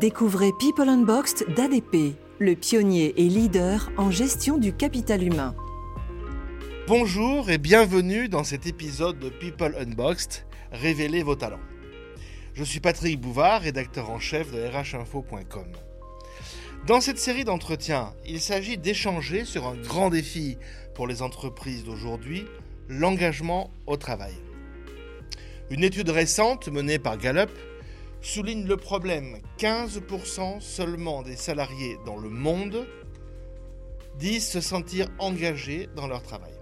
Découvrez People Unboxed d'ADP, le pionnier et leader en gestion du capital humain. Bonjour et bienvenue dans cet épisode de People Unboxed, Révélez vos talents. Je suis Patrick Bouvard, rédacteur en chef de rhinfo.com. Dans cette série d'entretiens, il s'agit d'échanger sur un grand défi pour les entreprises d'aujourd'hui, l'engagement au travail. Une étude récente menée par Gallup souligne le problème. 15% seulement des salariés dans le monde disent se sentir engagés dans leur travail.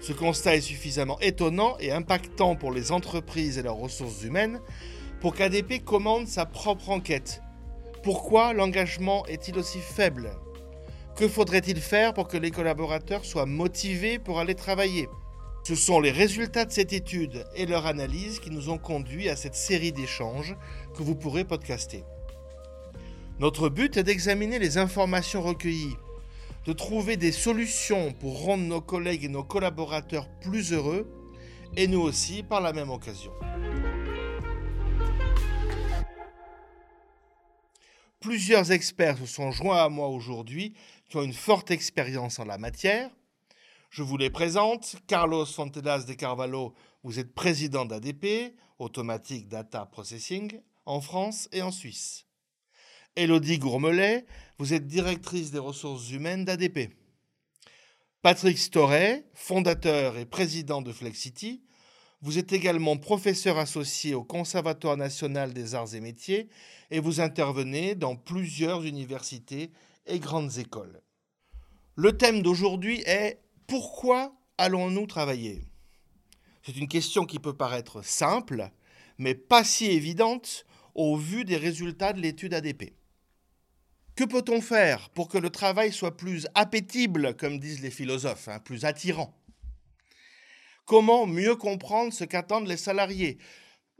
Ce constat est suffisamment étonnant et impactant pour les entreprises et leurs ressources humaines pour qu'ADP commande sa propre enquête. Pourquoi l'engagement est-il aussi faible? Que faudrait-il faire pour que les collaborateurs soient motivés pour aller travailler? Ce sont les résultats de cette étude et leur analyse qui nous ont conduit à cette série d'échanges que vous pourrez podcaster. Notre but est d'examiner les informations recueillies, de trouver des solutions pour rendre nos collègues et nos collaborateurs plus heureux, et nous aussi par la même occasion. Plusieurs experts se sont joints à moi aujourd'hui qui ont une forte expérience en la matière je vous les présente. Carlos Fontelas de Carvalho, vous êtes président d'ADP, Automatic Data Processing, en France et en Suisse. Elodie Gourmelet, vous êtes directrice des ressources humaines d'ADP. Patrick Storet, fondateur et président de Flexity, vous êtes également professeur associé au Conservatoire national des arts et métiers et vous intervenez dans plusieurs universités et grandes écoles. Le thème d'aujourd'hui est pourquoi allons-nous travailler? C'est une question qui peut paraître simple, mais pas si évidente au vu des résultats de l'étude ADP. Que peut-on faire pour que le travail soit plus appétible, comme disent les philosophes, hein, plus attirant? Comment mieux comprendre ce qu'attendent les salariés?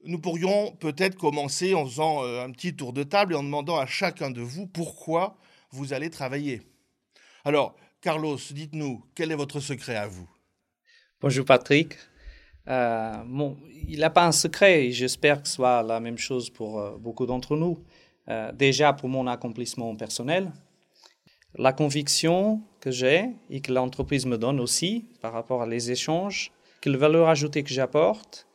Nous pourrions peut-être commencer en faisant euh, un petit tour de table et en demandant à chacun de vous pourquoi vous allez travailler. Alors, Carlos, dites-nous, quel est votre secret à vous? Bonjour Patrick. Euh, il n'a pas un secret et j'espère que ce soit la même chose pour euh, beaucoup d'entre nous. Euh, déjà pour mon accomplissement personnel, la conviction que j'ai et que l'entreprise me donne aussi par rapport à les échanges, que la valeur ajoutée que j'apporte,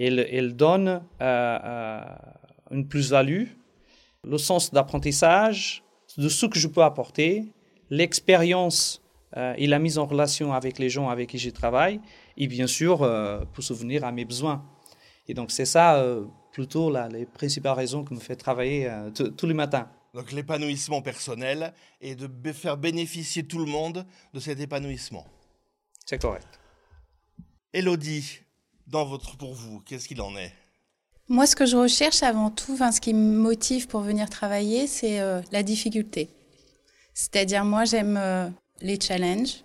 elle, elle, donne une plus-value, le sens d'apprentissage, de ce que je peux apporter l'expérience euh, et la mise en relation avec les gens avec qui je travaille, et bien sûr, euh, pour souvenir à mes besoins. Et donc, c'est ça euh, plutôt là, les principales raisons qui me fait travailler tous les matins. Donc, l'épanouissement personnel et de faire bénéficier tout le monde de cet épanouissement. C'est correct. Elodie, dans votre, pour vous, qu'est-ce qu'il en est? Moi, ce que je recherche avant tout, enfin, ce qui me motive pour venir travailler, c'est la difficulté. C'est-à-dire, moi, j'aime euh, les challenges,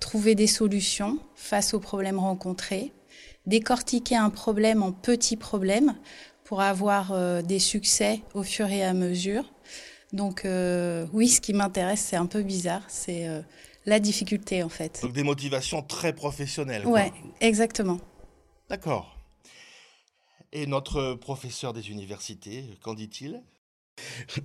trouver des solutions face aux problèmes rencontrés, décortiquer un problème en petits problèmes pour avoir euh, des succès au fur et à mesure. Donc euh, oui, ce qui m'intéresse, c'est un peu bizarre, c'est la difficulté en fait. Donc des motivations très professionnelles. Oui, exactement. D'accord. Et notre professeur des universités, qu'en dit-il?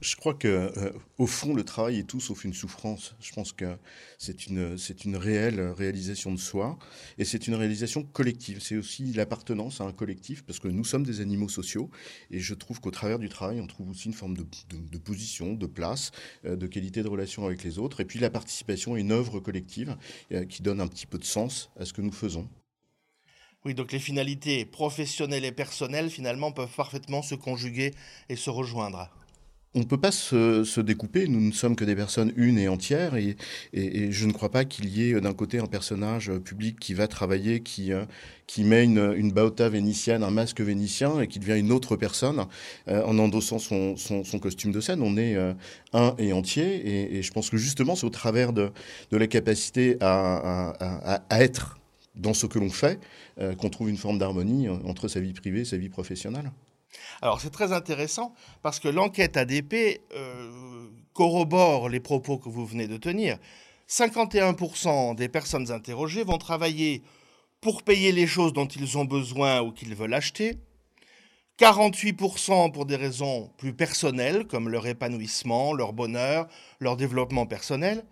Je crois que euh, au fond, le travail est tout sauf une souffrance. Je pense que c'est une, réelle réalisation de soi et c'est une réalisation collective. C'est aussi l'appartenance à un collectif parce que nous sommes des animaux sociaux et je trouve qu'au travers du travail, on trouve aussi une forme de, position, de place, euh, de qualité de relation avec les autres et puis la participation à une œuvre collective euh, qui donne un petit peu de sens à ce que nous faisons. Oui, donc les finalités professionnelles et personnelles, finalement, peuvent parfaitement se conjuguer et se rejoindre on ne peut pas se, découper, nous ne sommes que des personnes une et entières, et, je ne crois pas qu'il y ait d'un côté un personnage public qui va travailler, qui, euh, qui met une, une baota vénitienne, un masque vénitien, et qui devient une autre personne euh, en endossant son, costume de scène. On est euh, un et entier, et, je pense que justement c'est au travers de, la capacité à, être dans ce que l'on fait qu'on trouve une forme d'harmonie entre sa vie privée et sa vie professionnelle. Alors c'est très intéressant parce que l'enquête ADP euh, corrobore les propos que vous venez de tenir. 51% des personnes interrogées vont travailler pour payer les choses dont ils ont besoin ou qu'ils veulent acheter. 48% pour des raisons plus personnelles, comme leur épanouissement, leur bonheur, leur développement personnel.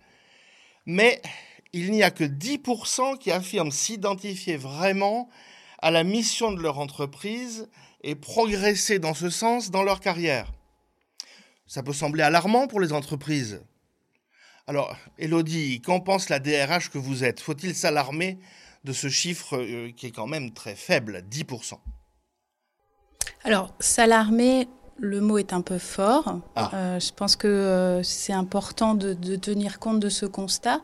Mais il n'y a que 10% qui affirment s'identifier vraiment à la mission de leur entreprise et progresser dans ce sens dans leur carrière. Ça peut sembler alarmant pour les entreprises. Alors, Elodie, qu'en pense la DRH que vous êtes? Faut-il s'alarmer de ce chiffre euh, qui est quand même très faible, 10% Alors, s'alarmer, le mot est un peu fort. Ah. Euh, je pense que euh, c'est important de, tenir compte de ce constat.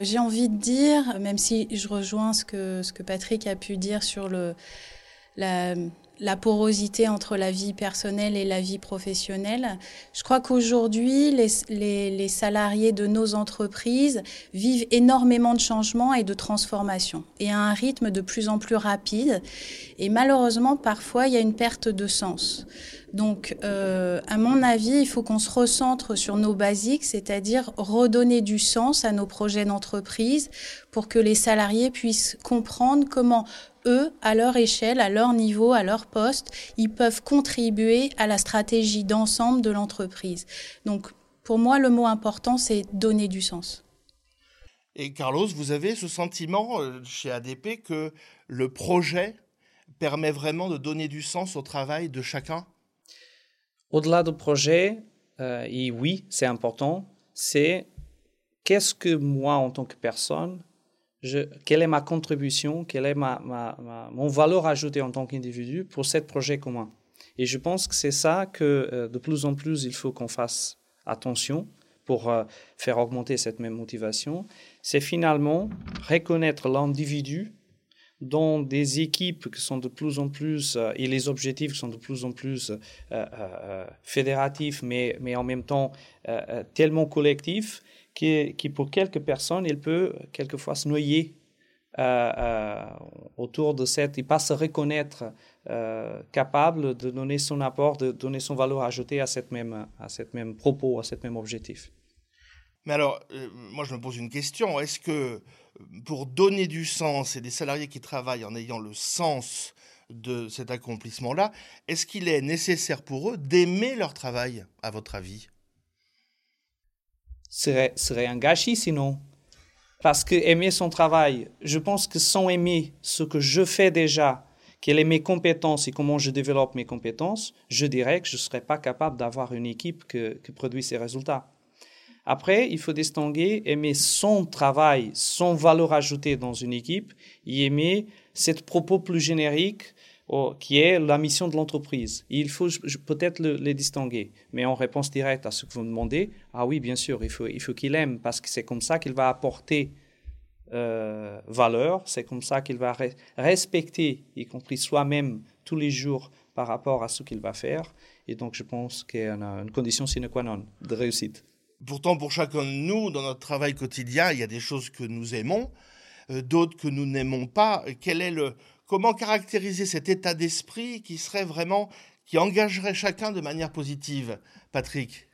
J'ai envie de dire, même si je rejoins ce que, ce que Patrick a pu dire sur le, la, la porosité entre la vie personnelle et la vie professionnelle. Je crois qu'aujourd'hui, les, salariés de nos entreprises vivent énormément de changements et de transformations, et à un rythme de plus en plus rapide. Et malheureusement, parfois, il y a une perte de sens. Donc, euh, à mon avis, il faut qu'on se recentre sur nos basiques, c'est-à-dire redonner du sens à nos projets d'entreprise pour que les salariés puissent comprendre comment eux, à leur échelle, à leur niveau, à leur poste, ils peuvent contribuer à la stratégie d'ensemble de l'entreprise. Donc, pour moi, le mot important, c'est donner du sens. Et Carlos, vous avez ce sentiment euh, chez ADP que le projet permet vraiment de donner du sens au travail de chacun? Au-delà du projet, euh, et oui, c'est important, c'est qu'est-ce que moi, en tant que personne, quelle est ma contribution, quelle est ma, mon valeur ajoutée en tant qu'individu pour ce projet commun. Et je pense que c'est ça que euh, de plus en plus il faut qu'on fasse attention pour euh, faire augmenter cette même motivation. C'est finalement reconnaître l'individu dans des équipes qui sont de plus en plus, euh, et les objectifs qui sont de plus en plus fédératifs, mais, mais en même temps tellement collectifs, qui, pour quelques personnes, il peut quelquefois se noyer euh, euh, autour de cette, et pas se reconnaître euh, capable de donner son apport, de donner son valeur ajoutée à cette même, à cette même propos, à cet même objectif. Mais alors, moi je me pose une question. Est-ce que pour donner du sens et des salariés qui travaillent en ayant le sens de cet accomplissement-là, est-ce qu'il est nécessaire pour eux d'aimer leur travail, à votre avis? Serait, serait un gâchis sinon. Parce que aimer son travail, je pense que sans aimer ce que je fais déjà, quelles sont mes compétences et comment je développe mes compétences, je dirais que je ne serais pas capable d'avoir une équipe qui produit ces résultats. Après, il faut distinguer aimer son travail, son valeur ajoutée dans une équipe et aimer cette propos plus générique qui est la mission de l'entreprise. Il faut peut-être les distinguer. Mais en réponse directe à ce que vous me demandez, ah oui, bien sûr, il faut, il faut qu'il aime parce que c'est comme ça qu'il va apporter euh, valeur, c'est comme ça qu'il va respecter, y compris soi-même, tous les jours par rapport à ce qu'il va faire. Et donc, je pense qu'il y a une condition sine qua non de réussite. Pourtant, pour chacun de nous, dans notre travail quotidien, il y a des choses que nous aimons, euh, d'autres que nous n'aimons pas. Quel est le, Comment caractériser cet état d'esprit qui serait vraiment, qui engagerait chacun de manière positive, Patrick?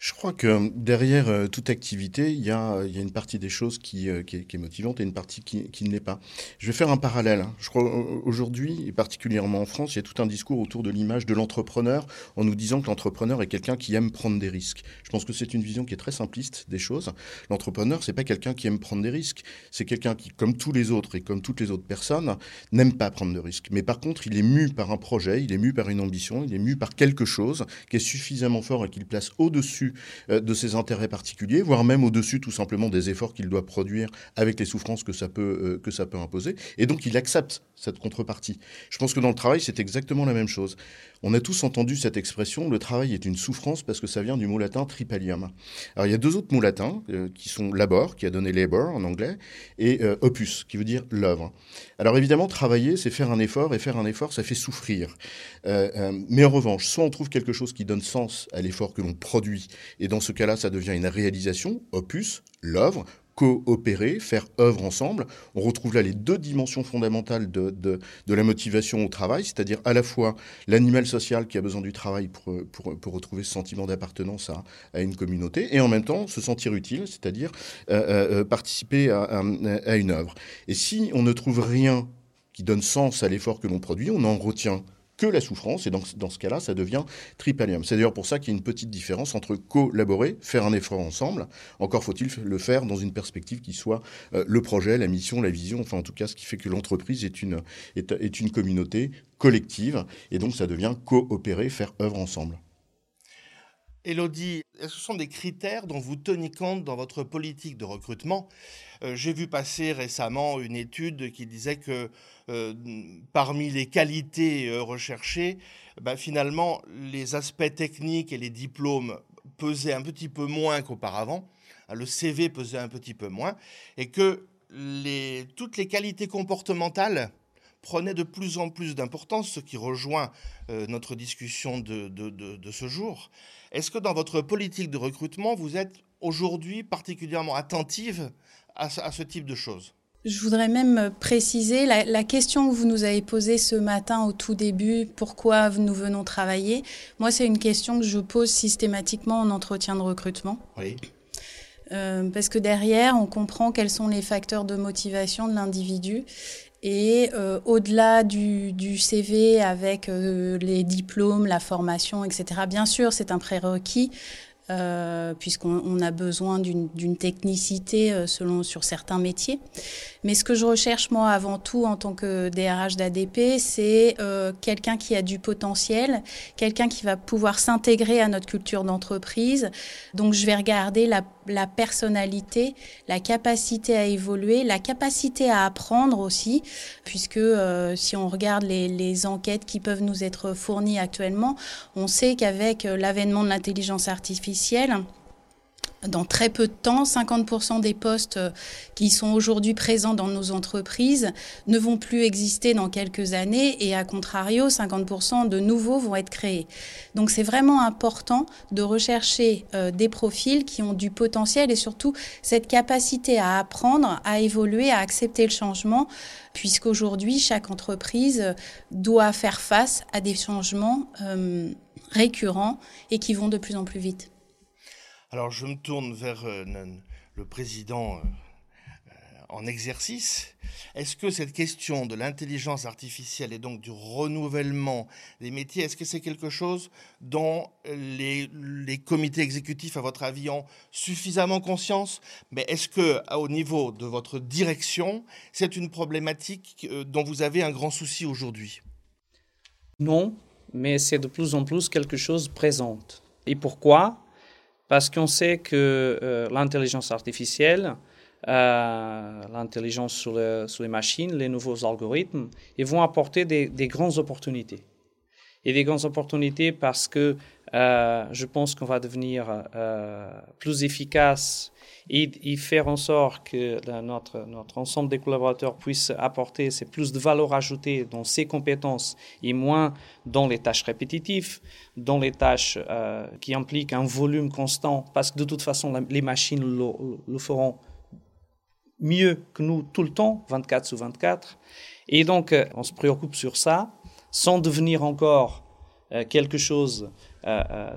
Je crois que derrière euh, toute activité, il y, a, il y a une partie des choses qui, euh, est, motivante et une partie qui, qui ne l'est pas. Je vais faire un parallèle. Je crois aujourd'hui, et particulièrement en France, il y a tout un discours autour de l'image de l'entrepreneur en nous disant que l'entrepreneur est quelqu'un qui aime prendre des risques. Je pense que c'est une vision qui est très simpliste des choses. L'entrepreneur, c'est pas quelqu'un qui aime prendre des risques. C'est quelqu'un qui, comme tous les autres et comme toutes les autres personnes, n'aime pas prendre de risques. Mais par contre, il est mu par un projet, il est mu par une ambition, il est mu par quelque chose qui est suffisamment fort et qu'il place au-dessus euh, de ses intérêts particuliers, voire même au-dessus tout simplement des efforts qu'il doit produire avec les souffrances que ça peut, euh, que ça peut imposer. Et donc il accepte cette contrepartie. Je pense que dans le travail, c'est exactement la même chose. On a tous entendu cette expression, le travail est une souffrance parce que ça vient du mot latin tripalium. Alors il y a deux autres mots latins euh, qui sont labor, qui a donné labor en anglais, et opus, qui veut dire l'œuvre. Alors évidemment, travailler, c'est faire un effort, et faire un effort, ça fait souffrir. mais en revanche, soit on trouve quelque chose qui donne sens à l'effort que l'on produit, et dans ce cas-là, ça devient une réalisation, opus, l'œuvre, coopérer, faire œuvre ensemble. On retrouve là les deux dimensions fondamentales de, de, la motivation au travail, c'est-à-dire à la fois l'animal social qui a besoin du travail pour, pour, pour retrouver ce sentiment d'appartenance à, à, une communauté, et en même temps se sentir utile, c'est-à-dire euh, euh, euh, participer à, à, à une œuvre. Et si on ne trouve rien qui donne sens à l'effort que l'on produit, on en retient que la souffrance, et dans, dans ce cas-là, ça devient tripalium. C'est d'ailleurs pour ça qu'il y a une petite différence entre collaborer, faire un effort ensemble, encore faut-il le faire dans une perspective qui soit euh, le projet, la mission, la vision, enfin en tout cas ce qui fait que l'entreprise est une, est, est une communauté collective, et donc ça devient coopérer, faire œuvre ensemble. Elodie, ce sont des critères dont vous tenez compte dans votre politique de recrutement? Euh, J'ai vu passer récemment une étude qui disait que euh, parmi les qualités euh, recherchées, bah, finalement, les aspects techniques et les diplômes pesaient un petit peu moins qu'auparavant. Hein, le CV pesait un petit peu moins. Et que toutes les qualités comportementales prenaient de plus en plus d'importance, ce qui rejoint notre discussion de, de, de, de ce jour. Est-ce que dans votre politique de recrutement, vous êtes aujourd'hui particulièrement attentive à ce, type de choses? Je voudrais même préciser la, question que vous nous avez posée ce matin au tout début, pourquoi nous venons travailler? Moi, c'est une question que je pose systématiquement en entretien de recrutement. Oui. Euh, parce que derrière, on comprend quels sont les facteurs de motivation de l'individu. Et euh, au-delà du, CV avec euh, les diplômes, la formation, etc., bien sûr, c'est un prérequis. Euh, puisqu'on a besoin d'une technicité euh, selon sur certains métiers. Mais ce que je recherche moi avant tout en tant que DRH d'ADP, c'est euh, quelqu'un qui a du potentiel, quelqu'un qui va pouvoir s'intégrer à notre culture d'entreprise. Donc je vais regarder la, personnalité, la capacité à évoluer, la capacité à apprendre aussi, puisque si on regarde les enquêtes qui peuvent nous être fournies actuellement, on sait qu'avec l'avènement de l'intelligence artificielle dans très peu de temps, 50% des postes euh, qui sont aujourd'hui présents dans nos entreprises ne vont plus exister dans quelques années et à contrario, 50% de nouveaux vont être créés. Donc c'est vraiment important de rechercher euh, des profils qui ont du potentiel et surtout cette capacité à apprendre, à évoluer, à accepter le changement, puisqu'aujourd'hui, chaque entreprise doit faire face à des changements euh, récurrents et qui vont de plus en plus vite. Alors je me tourne vers euh, le président euh, euh, en exercice. Est-ce que cette question de l'intelligence artificielle et donc du renouvellement des métiers, est-ce que c'est quelque chose dont les, les, comités exécutifs, à votre avis, ont suffisamment conscience? Mais est-ce que, au niveau de votre direction, c'est une problématique dont vous avez un grand souci aujourd'hui? Non, mais c'est de plus en plus quelque chose présente. Et pourquoi? Parce qu'on sait que euh, l'intelligence artificielle, euh, l'intelligence sur, les machines, les nouveaux algorithmes, ils vont apporter des, des grandes opportunités. Et des grandes opportunités parce que euh, je pense qu'on va devenir plus efficace et, faire en sorte que notre, notre ensemble des collaborateurs puissent apporter plus de valeur ajoutée dans ses compétences et moins dans les tâches répétitives, dans les tâches euh, qui impliquent un volume constant, parce que de toute façon, les machines le, le, feront mieux que nous tout le temps, 24 sur 24. Et donc, euh, on se préoccupe sur ça, sans devenir encore euh, quelque chose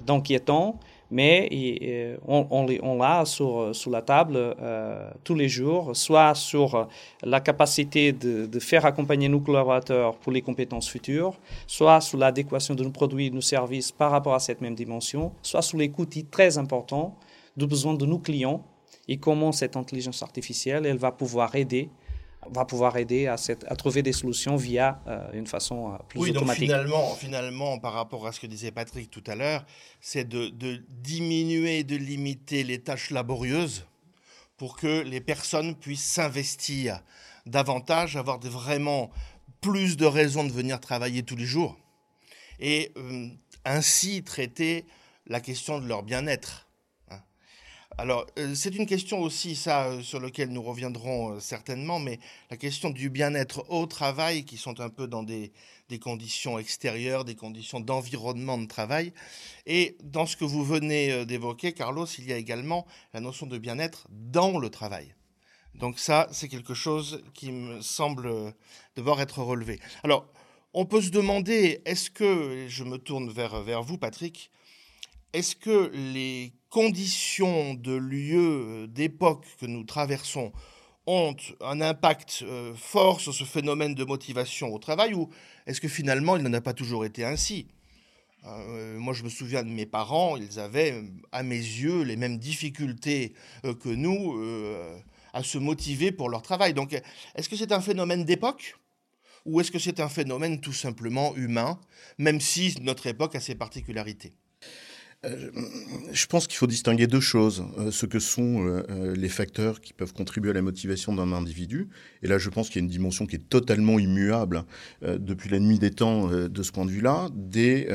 d'inquiétant, mais euh, on, l'a sur, sur, la table euh, tous les jours, soit sur la capacité de, de, faire accompagner nos collaborateurs pour les compétences futures, soit sur l'adéquation de nos produits et de nos services par rapport à cette même dimension, soit sur les coûts très importants du besoin de nos clients. Et comment cette intelligence artificielle elle va pouvoir aider va pouvoir aider à, cette, à trouver des solutions via euh, une façon euh, plus oui, automatique. Donc finalement, finalement, par rapport à ce que disait Patrick tout à l'heure, c'est de, de diminuer, de limiter les tâches laborieuses pour que les personnes puissent s'investir davantage, avoir vraiment plus de raisons de venir travailler tous les jours et euh, ainsi traiter la question de leur bien-être. Alors, euh, c'est une question aussi, ça, euh, sur laquelle nous reviendrons euh, certainement, mais la question du bien-être au travail, qui sont un peu dans des, conditions extérieures, des conditions d'environnement de travail. Et dans ce que vous venez d'évoquer, Carlos, il y a également la notion de bien-être dans le travail. Donc ça, c'est quelque chose qui me semble devoir être relevé. Alors, on peut se demander, est-ce que, je me tourne vers, vers vous, Patrick, est-ce que les conditions de lieu, euh, d'époque que nous traversons ont un impact euh, fort sur ce phénomène de motivation au travail ou est-ce que finalement il n'en a pas toujours été ainsi? Euh, moi, je me souviens de mes parents, ils avaient, à mes yeux, les mêmes difficultés que nous à se motiver pour leur travail. Donc, est-ce que c'est un phénomène d'époque ou est-ce que c'est un phénomène tout simplement humain, même si notre époque a ses particularités? Je pense qu'il faut distinguer deux choses. Euh, ce que sont euh, les facteurs qui peuvent contribuer à la motivation d'un individu. Et là, je pense qu'il y a une dimension qui est totalement immuable depuis la nuit des temps de ce point de vue-là, des,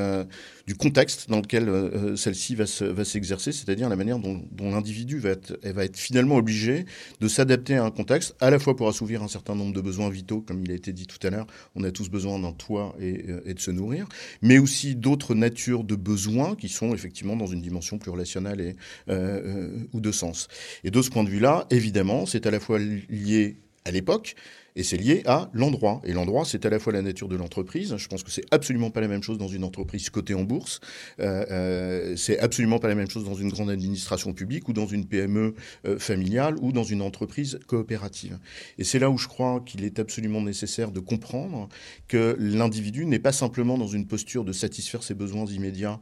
du contexte dans lequel celle-ci va, s'exercer, c'est-à-dire la manière dont, l'individu va être, finalement obligé de s'adapter à un contexte, à la fois pour assouvir un certain nombre de besoins vitaux, comme il a été dit tout à l'heure, on a tous besoin d'un toit et de se nourrir, mais aussi d'autres natures de besoins qui sont effectivement dans une dimension plus relationnelle euh, euh, ou de sens. Et de ce point de vue-là, évidemment, c'est à la fois lié à l'époque, et c'est lié à l'endroit. Et l'endroit, c'est à la fois la nature de l'entreprise. Je pense que c'est absolument pas la même chose dans une entreprise cotée en bourse. Euh, euh, c'est absolument pas la même chose dans une grande administration publique ou dans une PME euh, familiale ou dans une entreprise coopérative. Et c'est là où je crois qu'il est absolument nécessaire de comprendre que l'individu n'est pas simplement dans une posture de satisfaire ses besoins immédiats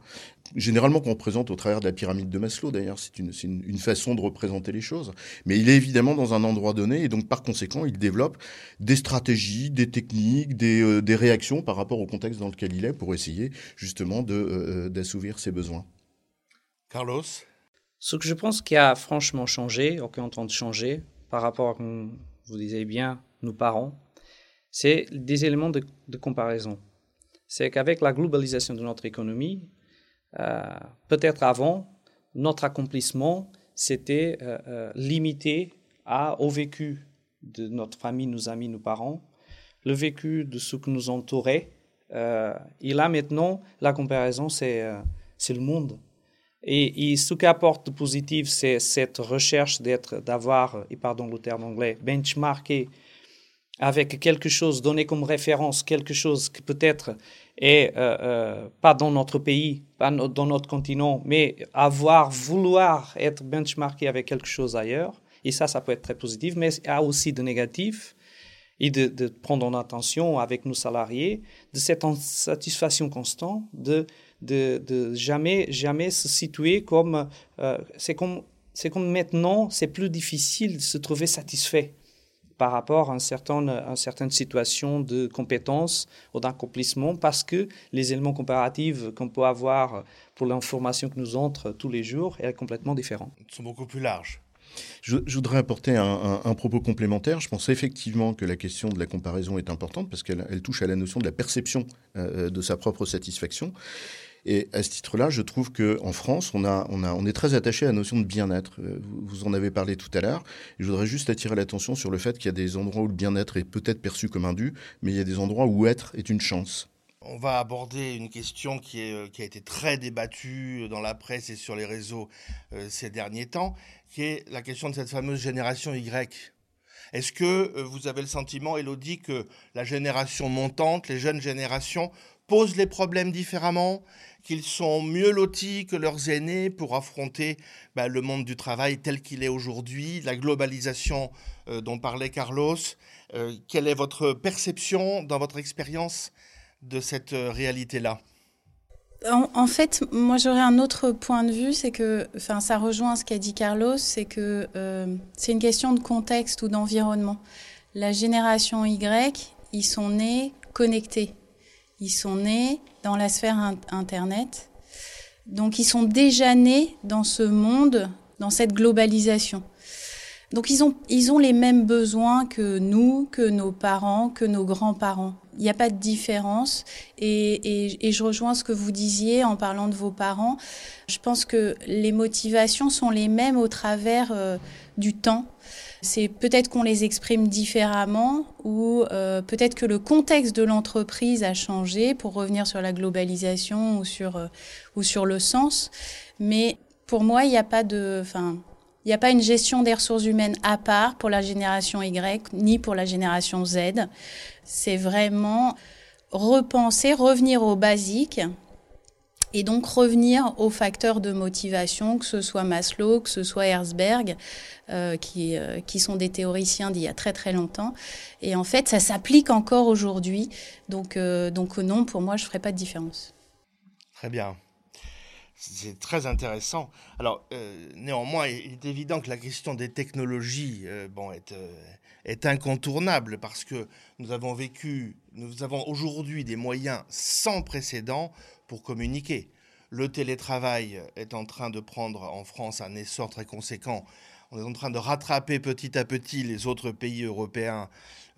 généralement qu'on représente au travers de la pyramide de Maslow, d'ailleurs, c'est une, une, une, façon de représenter les choses. Mais il est évidemment dans un endroit donné, et donc par conséquent, il développe des stratégies, des techniques, des, euh, des, réactions par rapport au contexte dans lequel il est pour essayer justement euh, euh, d'assouvir ses besoins. Carlos? Ce que je pense qui a franchement changé, ou qui est en train de changer, par rapport à, comme vous disiez bien, nos parents, c'est des éléments de, de comparaison. C'est qu'avec la globalisation de notre économie, euh, peut-être avant, notre accomplissement, c'était euh, euh, limité à, au vécu de notre famille, nos amis, nos parents, le vécu de ceux qui nous entouraient. Euh, et là, maintenant, la comparaison, c'est euh, le monde. Et, et, ce qui apporte de positif, c'est cette recherche d'être, d'avoir, et pardon le terme anglais, benchmarké avec quelque chose, donné comme référence, quelque chose qui peut-être est euh, euh, pas dans notre pays, pas dans notre continent, mais avoir, vouloir être benchmarké avec quelque chose ailleurs. Et ça, ça peut être très positif, mais il y a aussi de négatif. Et de, prendre en attention avec nos salariés de cette insatisfaction constante, de, de, jamais, jamais se situer comme. Euh, c'est comme, comme maintenant, c'est plus difficile de se trouver satisfait par rapport à un certain, à une certaine situation de compétence ou d'accomplissement parce que les éléments comparatifs qu'on peut avoir pour l'information que nous entre tous les jours est complètement différent. Ils sont beaucoup plus larges. Je, je, voudrais apporter un, un, un, propos complémentaire. Je pense effectivement que la question de la comparaison est importante parce qu'elle touche à la notion de la perception euh, de sa propre satisfaction. Et à ce titre-là, je trouve qu'en France, on, est très attaché à la notion de bien-être. Euh, vous en avez parlé tout à l'heure. Je voudrais juste attirer l'attention sur le fait qu'il y a des endroits où le bien-être est peut-être perçu comme un dû, mais il y a des endroits où être est une chance. On va aborder une question qui, qui, a été très débattue dans la presse et sur les réseaux euh, ces derniers temps, qui est la question de cette fameuse génération Y. Est-ce que euh, vous avez le sentiment, Elodie, que la génération montante, les jeunes générations, posent les problèmes différemment, qu'ils sont mieux lotis que leurs aînés pour affronter bah, le monde du travail tel qu'il est aujourd'hui, la globalisation euh, dont parlait Carlos. Euh, quelle est votre perception dans votre expérience de cette euh, réalité-là? En, fait, moi j'aurais un autre point de vue, c'est que, enfin, ça rejoint ce qu'a dit Carlos, c'est que c'est une question de contexte ou d'environnement. La génération Y, ils sont nés connectés, ils sont nés dans la sphère Internet, donc ils sont déjà nés dans ce monde, dans cette globalisation. Donc ils ont, ils ont les mêmes besoins que nous, que nos parents, que nos grands-parents. Il n'y a pas de différence. Et, et, et, je rejoins ce que vous disiez en parlant de vos parents. Je pense que les motivations sont les mêmes au travers euh, du temps. C'est peut-être qu'on les exprime différemment ou euh, peut-être que le contexte de l'entreprise a changé pour revenir sur la globalisation ou sur, euh, ou sur le sens. Mais pour moi, il n'y a pas de... Enfin, il n'y a pas une gestion des ressources humaines à part pour la génération Y ni pour la génération Z. C'est vraiment repenser, revenir aux basiques et donc revenir aux facteurs de motivation, que ce soit Maslow, que ce soit Herzberg, euh, qui, euh, qui sont des théoriciens d'il y a très très longtemps. Et en fait, ça s'applique encore aujourd'hui. Donc, euh, donc non, pour moi, je ne ferai pas de différence. Très bien. C'est très intéressant. Alors, néanmoins, il est évident que la question des technologies bon, est, est incontournable parce que nous avons vécu, nous avons aujourd'hui des moyens sans précédent pour communiquer. Le télétravail est en train de prendre en France un essor très conséquent. On est en train de rattraper petit à petit les autres pays européens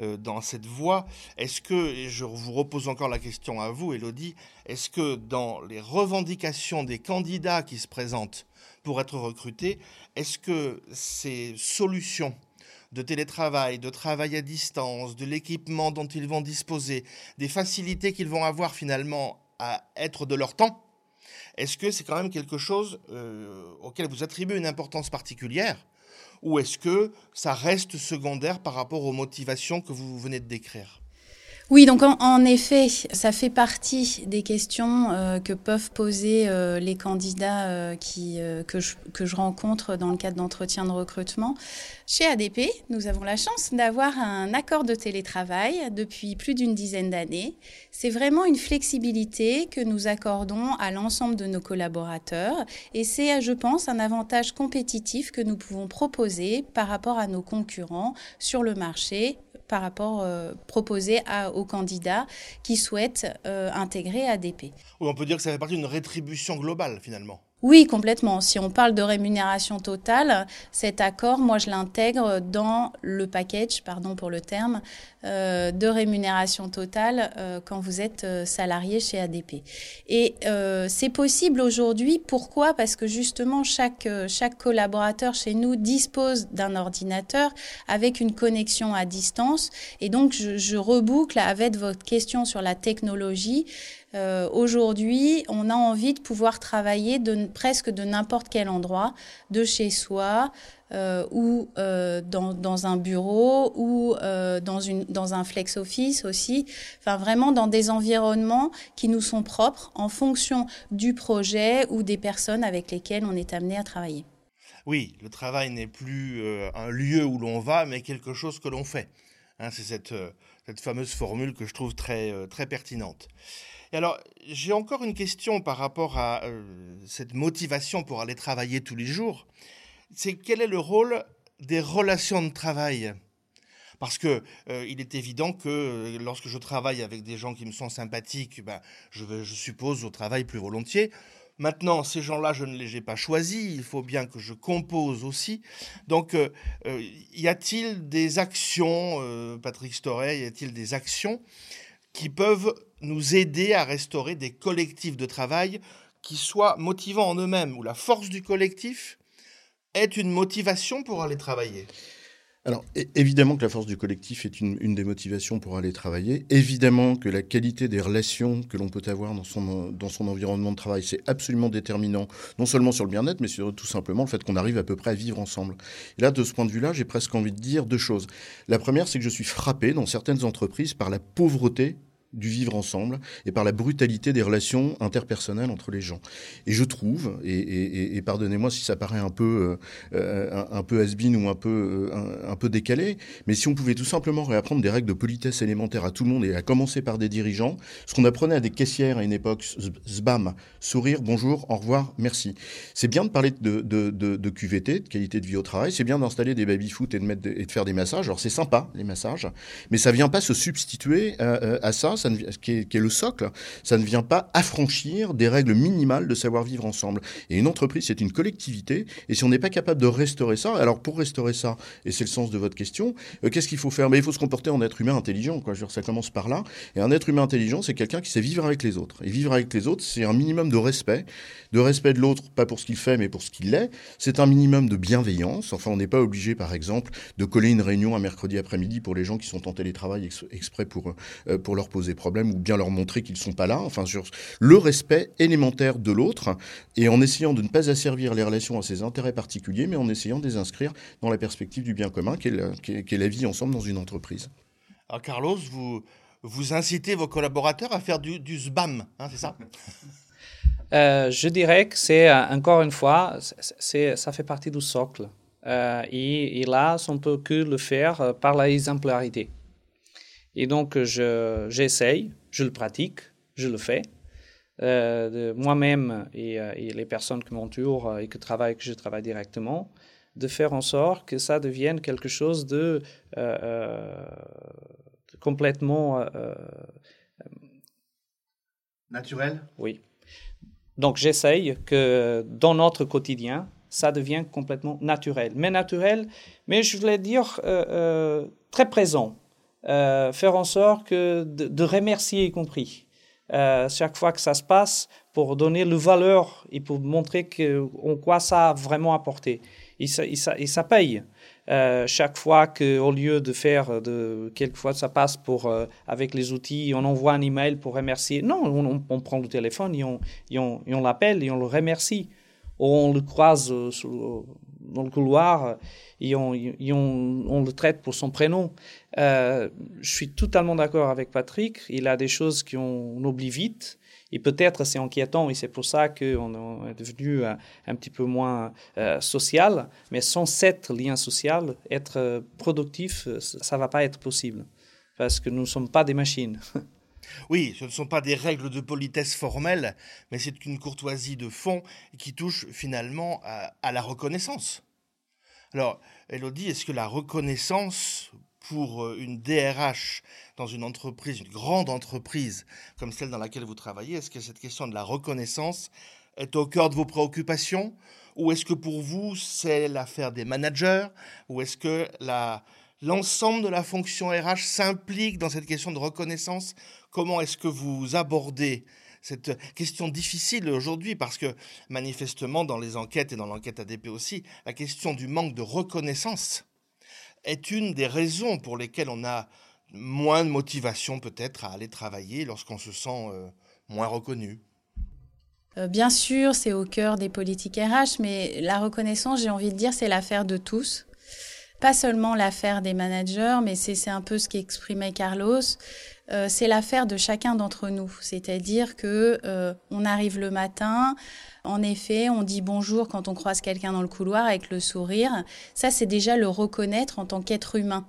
euh, dans cette voie. Est-ce que, et je vous repose encore la question à vous, Elodie, est-ce que dans les revendications des candidats qui se présentent pour être recrutés, est-ce que ces solutions de télétravail, de travail à distance, de l'équipement dont ils vont disposer, des facilités qu'ils vont avoir finalement à être de leur temps, est-ce que c'est quand même quelque chose euh, auquel vous attribuez une importance particulière ou est-ce que ça reste secondaire par rapport aux motivations que vous venez de décrire? Oui, donc en, effet, ça fait partie des questions euh, que peuvent poser euh, les candidats euh, que, je, que je rencontre dans le cadre d'entretien de recrutement. Chez ADP, nous avons la chance d'avoir un accord de télétravail depuis plus d'une dizaine d'années. C'est vraiment une flexibilité que nous accordons à l'ensemble de nos collaborateurs et c'est, je pense, un avantage compétitif que nous pouvons proposer par rapport à nos concurrents sur le marché par rapport euh, proposé à, aux candidats qui souhaitent euh, intégrer ADP. Oui, on peut dire que ça fait partie d'une rétribution globale finalement. Oui, complètement. Si on parle de rémunération totale, cet accord, moi, je l'intègre dans le package, pardon pour le terme, euh, de rémunération totale euh, quand vous êtes euh, salarié chez ADP. Et c'est possible aujourd'hui. Pourquoi? Parce que justement, chaque, chaque collaborateur chez nous dispose d'un ordinateur avec une connexion à distance. Et donc, je, reboucle avec votre question sur la technologie. Aujourd'hui, on a envie de pouvoir travailler de, presque de n'importe quel endroit, de chez soi euh, ou euh, dans, un bureau ou euh, dans, une, dans un flex office aussi. Enfin, vraiment dans des environnements qui nous sont propres en fonction du projet ou des personnes avec lesquelles on est amené à travailler. Oui, le travail n'est plus euh, un lieu où l'on va, mais quelque chose que l'on fait. Hein, C'est cette, cette fameuse formule que je trouve très, très pertinente. Et alors, j'ai encore une question par rapport à cette motivation pour aller travailler tous les jours. C'est quel est le rôle des relations de travail? Parce que euh, il est évident que euh, lorsque je travaille avec des gens qui me sont sympathiques, ben, je, suppose au travail plus volontiers. Maintenant, ces gens-là, je ne les ai pas choisis. Il faut bien que je compose aussi. Donc, euh, y a-t-il des actions, Patrick Storey, y a-t-il des actions qui peuvent nous aider à restaurer des collectifs de travail qui soient motivants en eux-mêmes, où la force du collectif est une motivation pour aller travailler? Alors, évidemment que la force du collectif est une, des motivations pour aller travailler. Évidemment que la qualité des relations que l'on peut avoir dans son, dans son environnement de travail, c'est absolument déterminant, non seulement sur le bien-être, mais sur tout simplement le fait qu'on arrive à peu près à vivre ensemble. Et là, de ce point de vue-là, j'ai presque envie de dire deux choses. La première, c'est que je suis frappé dans certaines entreprises par la pauvreté du vivre ensemble et par la brutalité des relations interpersonnelles entre les gens. Et je trouve, et, pardonnez-moi si ça paraît un peu euh, un, un, peu has ou un peu un, un, peu décalé, mais si on pouvait tout simplement réapprendre des règles de politesse élémentaires à tout le monde et à commencer par des dirigeants, ce qu'on apprenait à des caissières à une époque, zbam, sourire, bonjour, au revoir, merci. C'est bien de parler de, QVT, de qualité de vie au travail, c'est bien d'installer des baby-foot et de mettre et de faire des massages. Alors c'est sympa les massages, mais ça vient pas se substituer à, à ça ça qui, est, le socle, ça ne vient pas affranchir des règles minimales de savoir-vivre ensemble. Et une entreprise, c'est une collectivité, et si on n'est pas capable de restaurer ça, alors pour restaurer ça, et c'est le sens de votre question, euh, qu'est-ce qu'il faut faire? Mais il faut se comporter en être humain intelligent, ça commence par là. Et un être humain intelligent, c'est quelqu'un qui sait vivre avec les autres. Et vivre avec les autres, c'est un minimum de respect, de respect de l'autre, pas pour ce qu'il fait, mais pour ce qu'il est. C'est un minimum de bienveillance. Enfin, on n'est pas obligé, par exemple, de coller une réunion un mercredi après-midi pour les gens qui sont en télétravail ex exprès pour, euh, pour leur poser problème ou bien leur montrer qu'ils ne sont pas là. Enfin, sur le respect élémentaire de l'autre et en essayant de ne pas asservir les relations à ses intérêts particuliers, mais en essayant de les inscrire dans la perspective du bien commun qu'est la, qu qu la vie ensemble dans une entreprise. Alors, Carlos, vous, vous incitez vos collaborateurs à faire du, du SBAM, hein, c'est ça? Euh, je dirais que c'est, encore une fois, c'est, ça fait partie du socle. et, et, là, on ne peut que le faire par la exemplarité. Et donc, je, j'essaye, je le pratique, je le fais. Euh, moi-même et, et, les personnes qui m'entourent et que, je travaille directement, de faire en sorte que ça devienne quelque chose de, euh, euh, complètement... Euh, Naturel Oui. Donc j'essaye que dans notre quotidien, ça devienne complètement naturel. Mais naturel, mais je voulais dire très présent. Faire en sorte que de, remercier y compris. chaque fois que ça se passe, pour donner le valeur et pour montrer que, en quoi ça a vraiment apporté et ça, paye. Euh, chaque fois qu'au lieu de faire, de, quelquefois ça passe pour, euh, avec les outils, on envoie un email pour remercier. Non, on, prend le téléphone et on, on, l'appelle et on le remercie. On le croise euh, dans le couloir et, on, on, le traite pour son prénom. je suis totalement d'accord avec Patrick. Il a des choses qu'on oublie vite. Et peut-être c'est inquiétant et c'est pour ça qu'on est devenu euh, un, petit peu moins euh, social. Mais sans cet lien social, être euh, productif, ça ne va pas être possible. Parce que nous ne sommes pas des machines. Oui, ce ne sont pas des règles de politesse formelles, mais c'est une courtoisie de fond qui touche finalement à, la reconnaissance. Alors, Elodie, est-ce que la reconnaissance pour euh, une DRH dans une entreprise, une grande entreprise comme celle dans laquelle vous travaillez, est-ce que cette question de la reconnaissance est au cœur de vos préoccupations? Ou est-ce que pour vous, c'est l'affaire des managers? Ou est-ce que l'ensemble de la fonction RH s'implique dans cette question de reconnaissance Comment est-ce que vous abordez cette question difficile aujourd'hui? Parce que manifestement dans les enquêtes et dans l'enquête ADP aussi, la question du manque de reconnaissance est une des raisons pour lesquelles on a moins de motivation peut-être à aller travailler lorsqu'on se sent euh, moins reconnu. Euh, bien sûr, c'est au cœur des politiques RH, mais la reconnaissance, j'ai envie de dire, c'est l'affaire de tous. Pas seulement l'affaire des managers, mais c'est un peu ce qu'exprimait Carlos. Euh, c'est l'affaire de chacun d'entre nous. C'est-à-dire que euh, on arrive le matin, en effet, on dit bonjour quand on croise quelqu'un dans le couloir avec le sourire. Ça, c'est déjà le reconnaître en tant qu'être humain.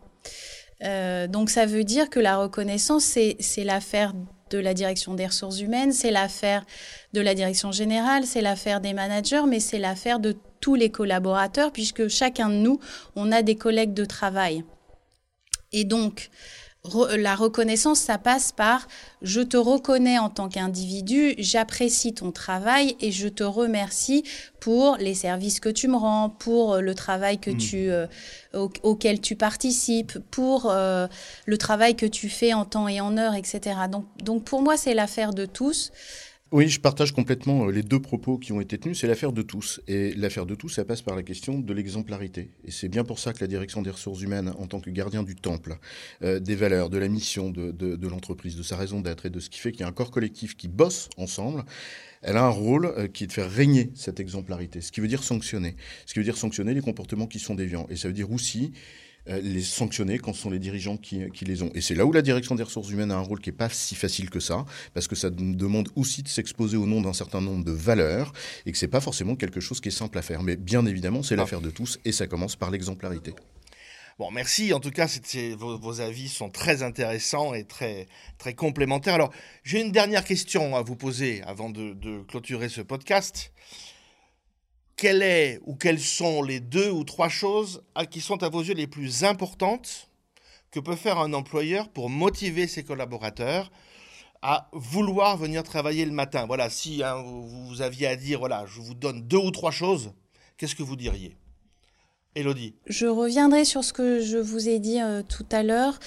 Euh, donc ça veut dire que la reconnaissance, c'est l'affaire de la direction des ressources humaines, c'est l'affaire de la direction générale, c'est l'affaire des managers, mais c'est l'affaire de tous les collaborateurs, puisque chacun de nous, on a des collègues de travail. Et donc, la reconnaissance, ça passe par je te reconnais en tant qu'individu, j'apprécie ton travail et je te remercie pour les services que tu me rends, pour euh, le travail que hmm. tu, euh, auquel tu participes, pour euh, le travail que tu fais en temps et en heure, etc. Donc, donc pour moi, c'est l'affaire de tous. Oui, je partage complètement euh, les deux propos qui ont été tenus. C'est l'affaire de tous. Et l'affaire de tous, ça passe par la question de l'exemplarité. Et c'est bien pour ça que la direction des ressources humaines, en tant que gardien du temple, euh, des valeurs, de la mission de, de, l'entreprise, de sa raison d'être et de ce qui fait qu'il y a un corps collectif qui bosse ensemble, elle a un rôle euh, qui est de faire régner cette exemplarité. Ce qui veut dire sanctionner. Ce qui veut dire sanctionner les comportements qui sont déviants. Et ça veut dire aussi les sanctionner quand ce sont les dirigeants qui, les ont. Et c'est là où la direction des ressources humaines a un rôle qui n'est pas si facile que ça, parce que ça demande aussi de s'exposer au nom d'un certain nombre de valeurs, et que c'est pas forcément quelque chose qui est simple à faire. Mais bien évidemment, c'est l'affaire de tous, et ça commence par l'exemplarité. Bon, merci. En tout cas, vos, avis sont très intéressants et très, très complémentaires. Alors, j'ai une dernière question à vous poser avant de, de clôturer ce podcast quelle est ou quelles sont les deux ou trois choses qui sont à vos yeux les plus importantes que peut faire un employeur pour motiver ses collaborateurs à vouloir venir travailler le matin? Voilà, si hein, vous, aviez à dire, voilà, je vous donne deux ou trois choses, qu'est-ce que vous diriez? Elodie Je reviendrai sur ce que je vous ai dit euh, tout à l'heure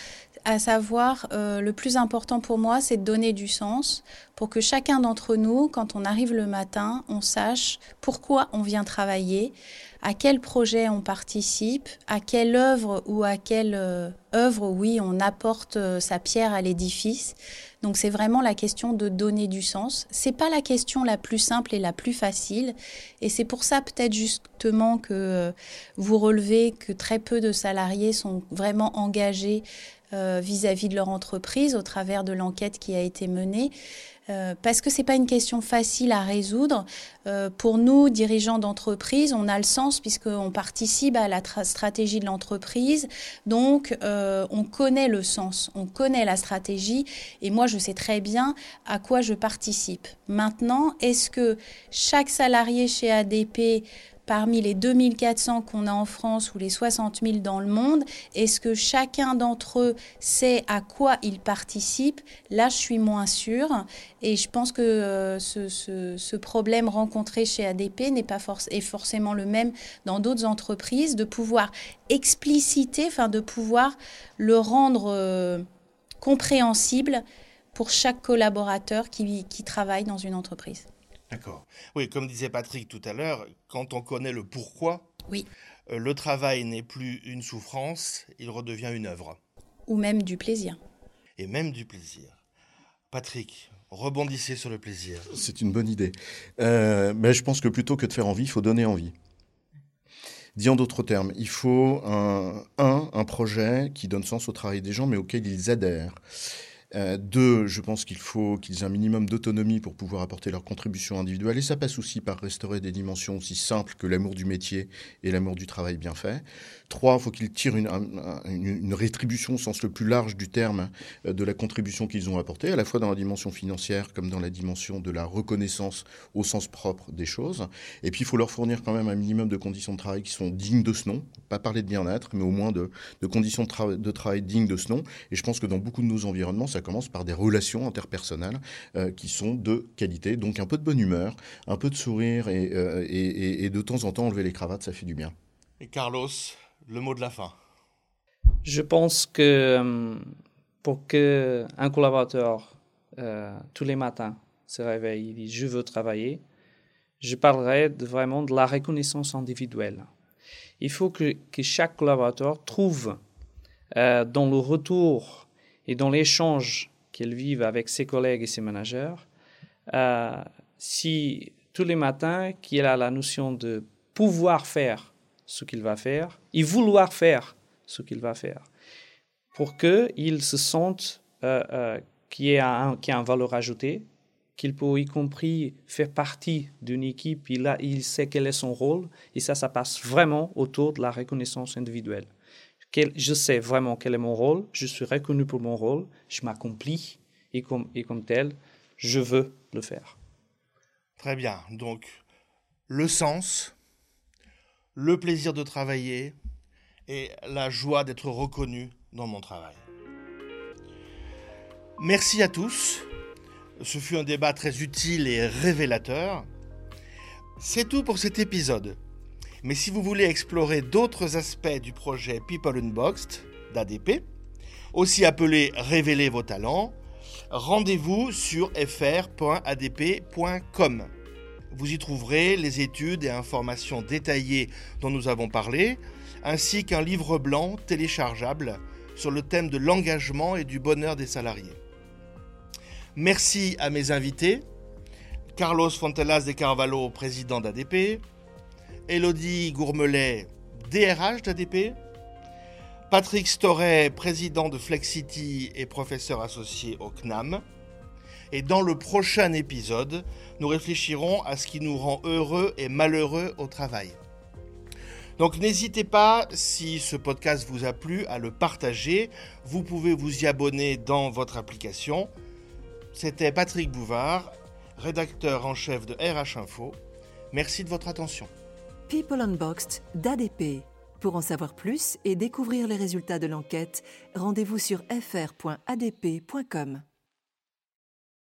à savoir euh, le plus important pour moi, c'est de donner du sens pour que chacun d'entre nous, quand on arrive le matin, on sache pourquoi on vient travailler, à quel projet on participe, à quelle œuvre ou à quelle euh, œuvre, oui, on apporte euh, sa pierre à l'édifice. Donc c'est vraiment la question de donner du sens. C'est pas la question la plus simple et la plus facile, et c'est pour ça peut-être justement que vous relevez que très peu de salariés sont vraiment engagés euh, vis-à-vis de leur entreprise au travers de l'enquête qui a été menée. euh, parce que c'est pas une question facile à résoudre. Euh, pour nous, dirigeants d'entreprise, on a le sens puisqu'on participe à la stratégie de l'entreprise, donc on connaît le sens, on connaît la stratégie, et moi je sais très bien à quoi je participe. Maintenant, est-ce que chaque salarié chez ADP parmi les 2400 qu'on a en France ou les 60 000 dans le monde, est-ce que chacun d'entre eux sait à quoi il participe? Là, je suis moins sûre. Et je pense que euh, ce, problème rencontré chez ADP n'est pas forcément le même dans d'autres entreprises, de pouvoir expliciter, enfin de pouvoir le rendre euh, compréhensible pour chaque collaborateur qui travaille dans une entreprise. D'accord. Oui, comme disait Patrick tout à l'heure, quand on connaît le pourquoi, oui. Euh, le travail n'est plus une souffrance, il redevient une œuvre. Ou même du plaisir. Et même du plaisir. Patrick, rebondissez sur le plaisir. C'est une bonne idée. Euh, mais je pense que plutôt que de faire envie, il faut donner envie. Dit en d'autres termes, il faut un, un, un projet qui donne sens au travail des gens, mais auquel ils adhèrent. Euh, deux, je pense qu'il faut qu'ils aient un minimum d'autonomie pour pouvoir apporter leur contribution individuelle. Et ça passe aussi par restaurer des dimensions aussi simples que l'amour du métier et l'amour du travail bien fait. Trois, il faut qu'ils tirent une, rétribution au sens le plus large du terme euh, de la contribution qu'ils ont apportée, à la fois dans la dimension financière comme dans la dimension de la reconnaissance au sens propre des choses. Et puis, il faut leur fournir quand même un minimum de conditions de travail qui sont dignes de ce nom. Pas parler de bien-être, mais au moins de, de conditions de, de travail dignes de ce nom. Et je pense que dans beaucoup de nos environnements, ça commence par des relations interpersonnelles euh, qui sont de qualité. Donc un peu de bonne humeur, un peu de sourire euh, et, et, de temps en temps enlever les cravates, ça fait du bien. Et Carlos, le mot de la fin. Je pense que euh, pour que un collaborateur tous les matins se réveille et dit je veux travailler, je parlerai de, vraiment de la reconnaissance individuelle. Il faut que, que chaque collaborateur trouve dans le retour et dans l'échange qu'elle vive avec ses collègues et ses managers, euh, si tous les matins qu'il a la notion de pouvoir faire ce qu'il va faire et vouloir faire ce qu'il va faire, pour qu'il se sente euh, euh, qu'il y, a a un valeur ajoutée, qu'il peut y compris faire partie d'une équipe, il, a, il sait quel est son rôle, et ça, ça passe vraiment autour de la reconnaissance individuelle je sais vraiment quel est mon rôle, je suis reconnu pour mon rôle, je m'accomplis et comme, et comme tel, je veux le faire. Très bien. Donc, le sens, le plaisir de travailler et la joie d'être reconnu dans mon travail. Merci à tous. Ce fut un débat très utile et révélateur. C'est tout pour cet épisode. Mais si vous voulez explorer d'autres aspects du projet People Unboxed d'ADP, aussi appelé Révéler vos talents, rendez-vous sur fr.adp.com. Vous y trouverez les études et informations détaillées dont nous avons parlé, ainsi qu'un livre blanc téléchargeable sur le thème de l'engagement et du bonheur des salariés. Merci à mes invités, Carlos Fontelas de Carvalho, président d'ADP, Elodie Gourmelet, DRH d'ADP, Patrick Storet, président de Flexity et professeur associé au CNAM. Et dans le prochain épisode, nous réfléchirons à ce qui nous rend heureux et malheureux au travail. Donc n'hésitez pas, si ce podcast vous a plu, à le partager. Vous pouvez vous y abonner dans votre application. C'était Patrick Bouvard, rédacteur en chef de RH Info. Merci de votre attention. People Unboxed d'ADP. Pour en savoir plus et découvrir les résultats de l'enquête, rendez-vous sur fr.adp.com.